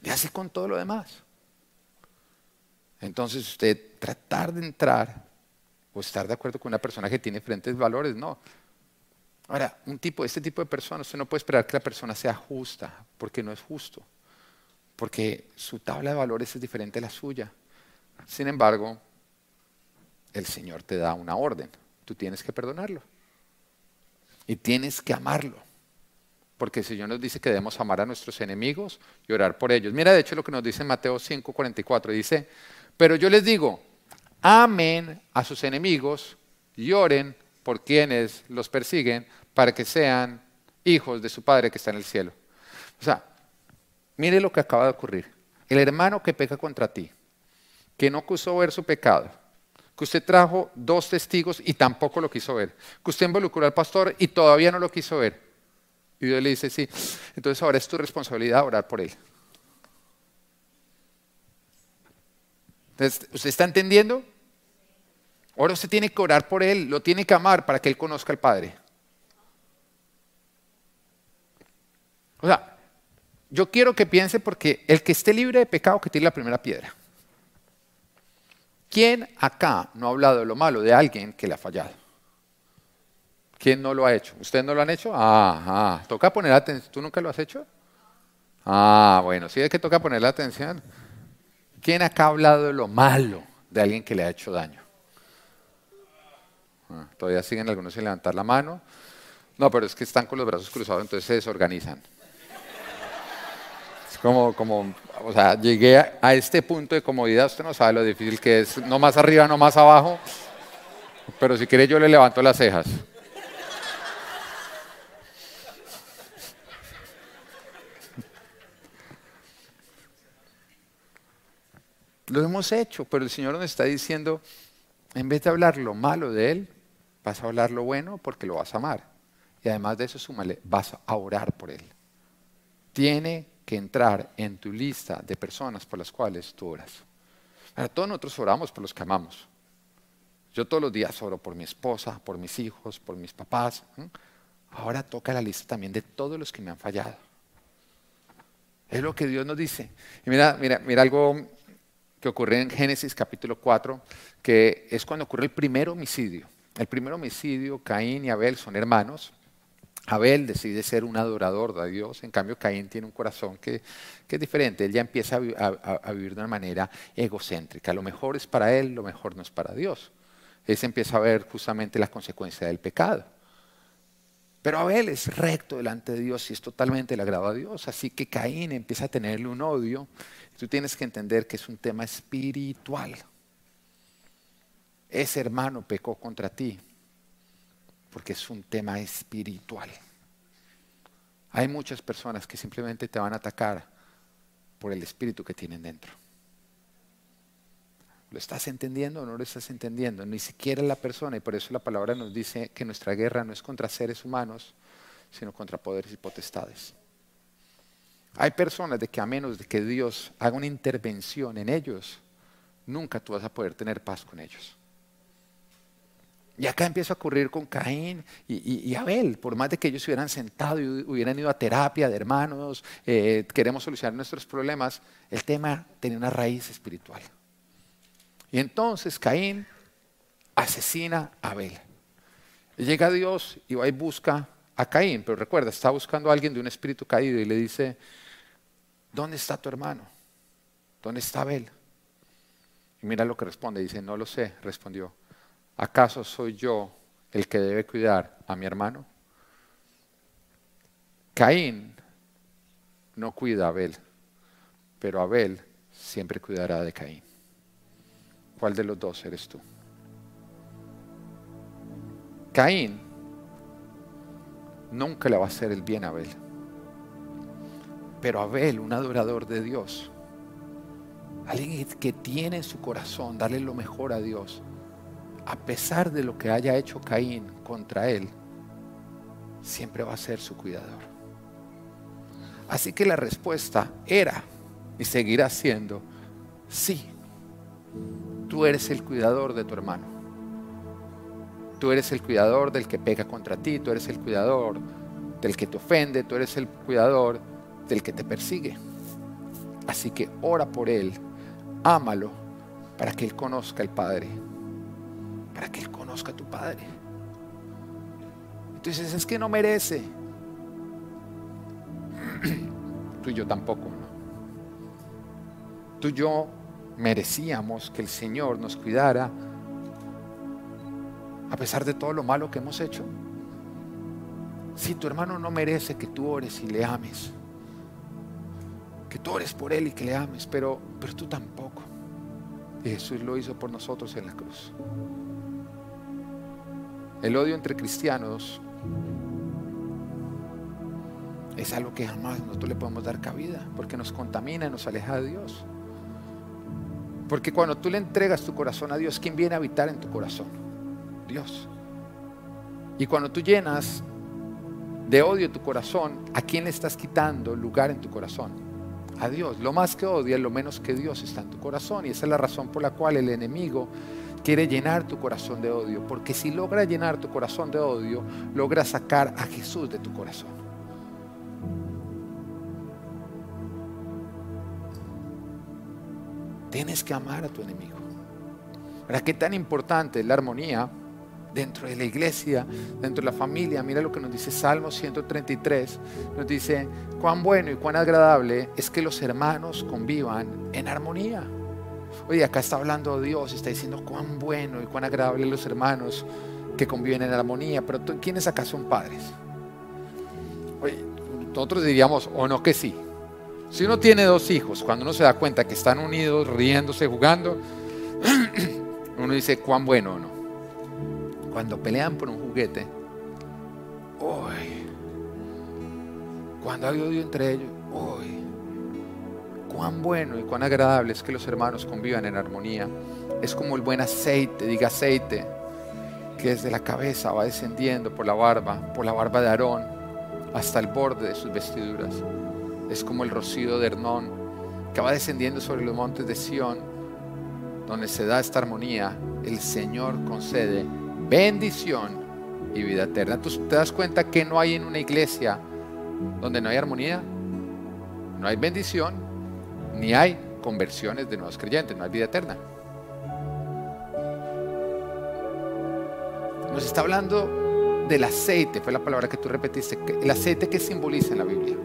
Y así con todo lo demás. Entonces usted tratar de entrar o estar de acuerdo con una persona que tiene diferentes valores, no. Ahora, un tipo, este tipo de persona, usted no puede esperar que la persona sea justa, porque no es justo, porque su tabla de valores es diferente a la suya. Sin embargo, el Señor te da una orden, tú tienes que perdonarlo y tienes que amarlo porque el Señor nos dice que debemos amar a nuestros enemigos y orar por ellos. Mira, de hecho, lo que nos dice en Mateo 5:44, dice, pero yo les digo, amen a sus enemigos y oren por quienes los persiguen para que sean hijos de su Padre que está en el cielo. O sea, mire lo que acaba de ocurrir. El hermano que peca contra ti, que no quiso ver su pecado, que usted trajo dos testigos y tampoco lo quiso ver, que usted involucró al pastor y todavía no lo quiso ver, y Dios le dice, sí, entonces ahora es tu responsabilidad orar por él. Entonces, ¿usted está entendiendo? Ahora usted tiene que orar por él, lo tiene que amar para que él conozca al Padre. O sea, yo quiero que piense porque el que esté libre de pecado que tire la primera piedra. ¿Quién acá no ha hablado de lo malo de alguien que le ha fallado? ¿Quién no lo ha hecho? ¿Ustedes no lo han hecho? Ah, ah, toca poner atención. ¿Tú nunca lo has hecho? Ah, bueno, sí es que toca poner la atención. ¿Quién acá ha hablado de lo malo de alguien que le ha hecho daño? Ah, todavía siguen algunos sin levantar la mano. No, pero es que están con los brazos cruzados, entonces se desorganizan. Es como, como, o sea, llegué a este punto de comodidad, usted no sabe lo difícil que es, no más arriba, no más abajo, pero si quiere yo le levanto las cejas. Lo hemos hecho, pero el Señor nos está diciendo, en vez de hablar lo malo de Él, vas a hablar lo bueno porque lo vas a amar. Y además de eso, súmale, vas a orar por Él. Tiene que entrar en tu lista de personas por las cuales tú oras. Ahora, todos nosotros oramos por los que amamos. Yo todos los días oro por mi esposa, por mis hijos, por mis papás. Ahora toca la lista también de todos los que me han fallado. Es lo que Dios nos dice. Y mira, mira, mira algo que ocurre en Génesis capítulo 4, que es cuando ocurre el primer homicidio. El primer homicidio, Caín y Abel son hermanos. Abel decide ser un adorador de Dios, en cambio Caín tiene un corazón que, es diferente, él ya empieza a, vivir de una manera egocéntrica. Lo mejor es para él, lo mejor no es para Dios. Él se empieza a ver justamente las consecuencias del pecado. Pero Abel es recto delante de Dios y es totalmente el agrado a Dios. Así que Caín empieza a tenerle un odio. Tú tienes que entender que es un tema espiritual. Ese hermano pecó contra ti porque es un tema espiritual. Hay muchas personas que simplemente te van a atacar por el espíritu que tienen dentro. ¿Lo estás entendiendo o no lo estás entendiendo? Ni siquiera la persona, y por eso la palabra nos dice que nuestra guerra no es contra seres humanos, sino contra poderes y potestades. Hay personas de que a menos de que Dios haga una intervención en ellos, nunca tú vas a poder tener paz con ellos. Y acá empieza a ocurrir con Caín y, Abel, por más de que ellos se hubieran sentado y hubieran ido a terapia de hermanos, eh, queremos solucionar nuestros problemas, el tema tenía una raíz espiritual. Y entonces Caín asesina a Abel. llega Dios y va y busca a Caín, pero recuerda, está buscando a alguien de un espíritu caído y le dice, ¿dónde está tu hermano? ¿Dónde está Abel? Y mira lo que responde, dice, no lo sé, respondió. ¿Acaso soy yo el que debe cuidar a mi hermano? Caín no cuida a Abel, pero Abel siempre cuidará de Caín. ¿Cuál de los dos eres tú? Caín nunca le va a hacer el bien a Abel. Pero Abel, un adorador de Dios, alguien que tiene en su corazón darle lo mejor a Dios, a pesar de lo que haya hecho Caín contra él, siempre va a ser su cuidador. Así que la respuesta era y seguirá siendo, sí, tú eres el cuidador de tu hermano. Tú eres el cuidador del que pega contra ti, tú eres el cuidador del que te ofende, tú eres el cuidador del que te persigue. Así que ora por él, ámalo para que él conozca al Padre para que Él conozca a tu Padre. Entonces es que no merece. Tú y yo tampoco, ¿no? Tú y yo merecíamos que el Señor nos cuidara a pesar de todo lo malo que hemos hecho. Si tu hermano no merece que tú ores y le ames, que tú ores por él y que le ames, pero, pero tú tampoco. Y Jesús lo hizo por nosotros en la cruz. El odio entre cristianos es algo que jamás nosotros le podemos dar cabida, porque nos contamina y nos aleja de Dios. Porque cuando tú le entregas tu corazón a Dios, ¿quién viene a habitar en tu corazón? Dios. Y cuando tú llenas de odio tu corazón, ¿a quién le estás quitando lugar en tu corazón? A Dios. Lo más que odia, lo menos que Dios está en tu corazón. Y esa es la razón por la cual el enemigo quiere llenar tu corazón de odio, porque si logra llenar tu corazón de odio, logra sacar a Jesús de tu corazón. Tienes que amar a tu enemigo. ¿Para qué tan importante es la armonía dentro de la iglesia, dentro de la familia? Mira lo que nos dice Salmo 133. Nos dice, cuán bueno y cuán agradable es que los hermanos convivan en armonía. Oye, acá está hablando Dios, está diciendo cuán bueno y cuán agradable los hermanos que conviven en armonía, pero ¿quiénes acá son padres? Oye, nosotros diríamos, o no que sí. Si uno tiene dos hijos, cuando uno se da cuenta que están unidos, riéndose, jugando, uno dice, cuán bueno o no. Cuando pelean por un juguete, uy, cuando hay odio entre ellos, uy, cuán bueno y cuán agradable es que los hermanos convivan en armonía. Es como el buen aceite, diga aceite, que desde la cabeza va descendiendo por la barba, por la barba de Aarón, hasta el borde de sus vestiduras. Es como el rocío de Hernón, que va descendiendo sobre los montes de Sión, donde se da esta armonía. El Señor concede bendición y vida eterna. ¿Tú te das cuenta que no hay en una iglesia donde no hay armonía? No hay bendición, ni hay conversiones de nuevos creyentes, no hay vida eterna. Nos está hablando del aceite, fue la palabra que tú repetiste, el aceite que simboliza en la Biblia,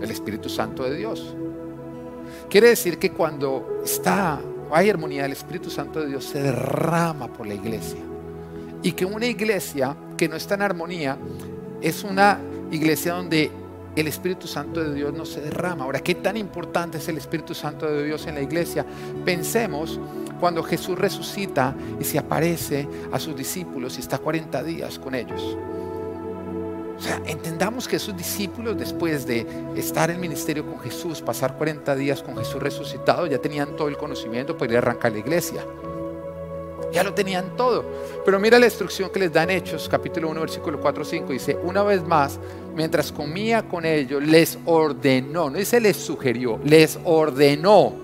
el Espíritu Santo de Dios. Quiere decir que cuando está, hay armonía, el Espíritu Santo de Dios se derrama por la iglesia. Y que una iglesia que no está en armonía es una iglesia donde el Espíritu Santo de Dios no se derrama. Ahora, ¿qué tan importante es el Espíritu Santo de Dios en la iglesia? Pensemos cuando Jesús resucita y se aparece a sus discípulos y está 40 días con ellos. O sea, entendamos que esos discípulos, después de estar en ministerio con Jesús, pasar 40 días con Jesús resucitado, ya tenían todo el conocimiento para ir a arrancar la iglesia. Ya lo tenían todo. Pero mira la instrucción que les dan Hechos, capítulo 1, versículo 4, 5. Dice, una vez más, mientras comía con ellos, les ordenó, no dice les sugirió, les ordenó.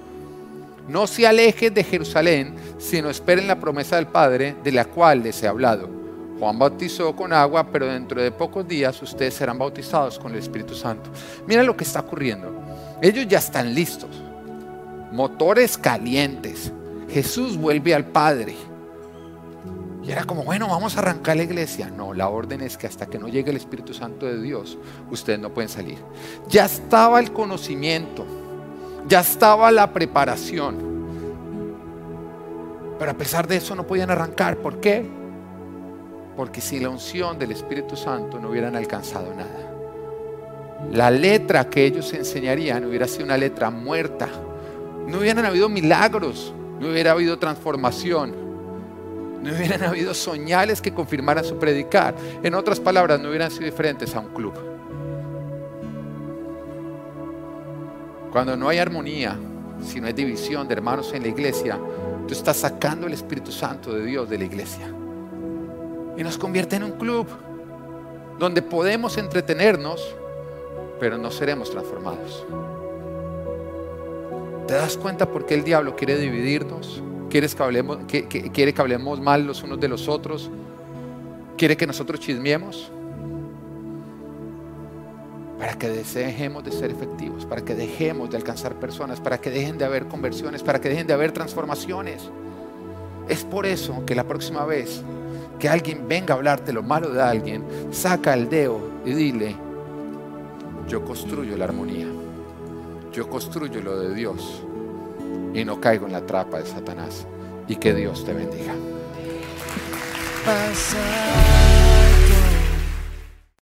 No se alejen de Jerusalén, sino esperen la promesa del Padre, de la cual les he hablado. Juan bautizó con agua, pero dentro de pocos días ustedes serán bautizados con el Espíritu Santo. Mira lo que está ocurriendo. Ellos ya están listos. Motores calientes. Jesús vuelve al Padre. Y era como, bueno, vamos a arrancar la iglesia. No, la orden es que hasta que no llegue el Espíritu Santo de Dios, ustedes no pueden salir. Ya estaba el conocimiento, ya estaba la preparación. Pero a pesar de eso no podían arrancar. ¿Por qué? Porque sin la unción del Espíritu Santo no hubieran alcanzado nada. La letra que ellos enseñarían hubiera sido una letra muerta. No hubieran habido milagros, no hubiera habido transformación no hubieran habido señales que confirmaran su predicar. En otras palabras, no hubieran sido diferentes a un club. Cuando no hay armonía, si no hay división de hermanos en la iglesia, tú estás sacando el Espíritu Santo de Dios de la iglesia. Y nos convierte en un club donde podemos entretenernos, pero no seremos transformados. ¿Te das cuenta por qué el diablo quiere dividirnos? ¿Quieres que hablemos, ¿Quiere que hablemos mal los unos de los otros? ¿Quiere que nosotros chismiemos? Para que dejemos de ser efectivos, para que dejemos de alcanzar personas, para que dejen de haber conversiones, para que dejen de haber transformaciones. Es por eso que la próxima vez que alguien venga a hablarte lo malo de alguien, saca el dedo y dile, yo construyo la armonía, yo construyo lo de Dios y no caigo en la trampa de Satanás. Y que Dios te bendiga.